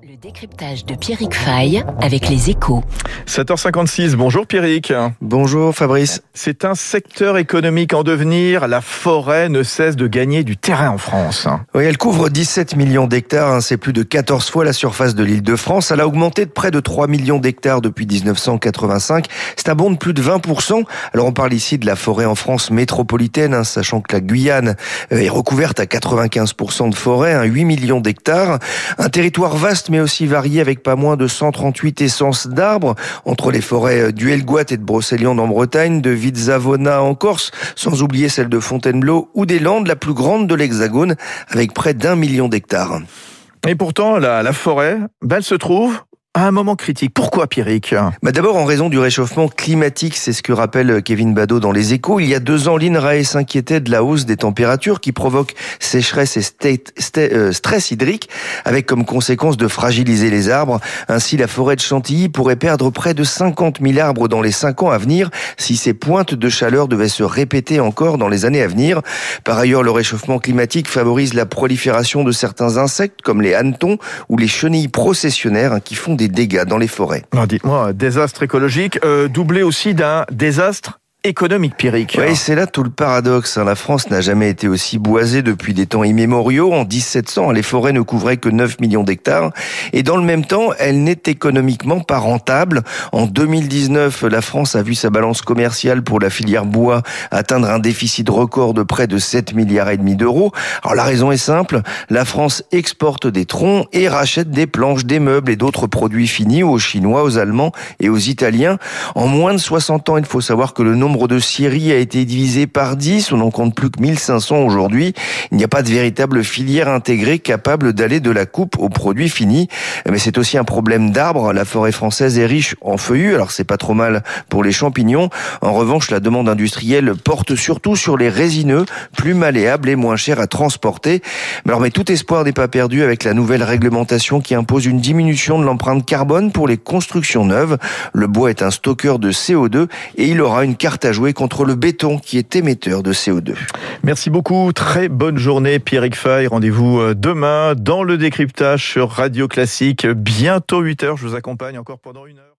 Le décryptage de Pierrick Fay avec les échos. 7h56, bonjour Pierrick. Bonjour Fabrice. C'est un secteur économique en devenir. La forêt ne cesse de gagner du terrain en France. Oui, elle couvre 17 millions d'hectares. hein. C'est plus de 14 fois la surface de l'île de France. Elle a augmenté de près de 3 millions d'hectares depuis 1985. C'est un bond de plus de 20%. Alors on parle ici de la forêt en France métropolitaine, hein, sachant que la Guyane euh, est recouverte à 95% de forêt, hein, 8 millions d'hectares. Un territoire vaste mais aussi varié avec pas moins de 138 essences d'arbres entre les forêts du Helgoat et de Brocéliande en Bretagne, de Vitzavona en Corse, sans oublier celle de Fontainebleau ou des Landes, la plus grande de l'Hexagone, avec près d'un million d'hectares. Et pourtant, la, la forêt, ben, elle se trouve un moment critique. Pourquoi Pierrick Bah D'abord en raison du réchauffement climatique, c'est ce que rappelle Kevin Badeau dans les échos. Il y a deux ans, l'INRAE s'inquiétait de la hausse des températures qui provoque sécheresse et euh, stress hydrique, avec comme conséquence de fragiliser les arbres. Ainsi, la forêt de Chantilly pourrait perdre près de 50 000 arbres dans les cinq ans à venir si ces pointes de chaleur devaient se répéter encore dans les années à venir. Par ailleurs, le réchauffement climatique favorise la prolifération de certains insectes comme les hannetons ou les chenilles processionnaires hein, qui font des dégâts dans les forêts. Dites-moi, un désastre écologique euh, doublé aussi d'un désastre économique, Pierrick. Oui, c'est là tout le paradoxe. hein. La France n'a jamais été aussi boisée depuis des temps immémoriaux. En 1700, les forêts ne couvraient que 9 millions d'hectares. Et dans le même temps, elle n'est économiquement pas rentable. En 2019, la France a vu sa balance commerciale pour la filière bois atteindre un déficit record de près de 7 milliards et demi d'euros. Alors la raison est simple. La France exporte des troncs et rachète des planches, des meubles et d'autres produits finis aux Chinois, aux Allemands et aux Italiens. En moins de 60 ans, il faut savoir que le nombre de scieries a été divisé par 10. On n'en compte plus que 1500 aujourd'hui. Il n'y a pas de véritable filière intégrée capable d'aller de la coupe aux produits finis. Mais c'est aussi un problème d'arbres. La forêt française est riche en feuillus. Alors c'est pas trop mal pour les champignons. En revanche, la demande industrielle porte surtout sur les résineux, plus malléables et moins chers à transporter. Mais alors, mais tout espoir n'est pas perdu avec la nouvelle réglementation qui impose une diminution de l'empreinte carbone pour les constructions neuves. Le bois est un stockeur de CO2 et il aura une carte à jouer contre le béton qui est émetteur de CO2. Merci beaucoup. Très bonne journée, Pierrick Fay. Rendez-vous euh, demain dans le décryptage sur Radio Classique. Bientôt 8h. Je vous accompagne encore pendant une heure.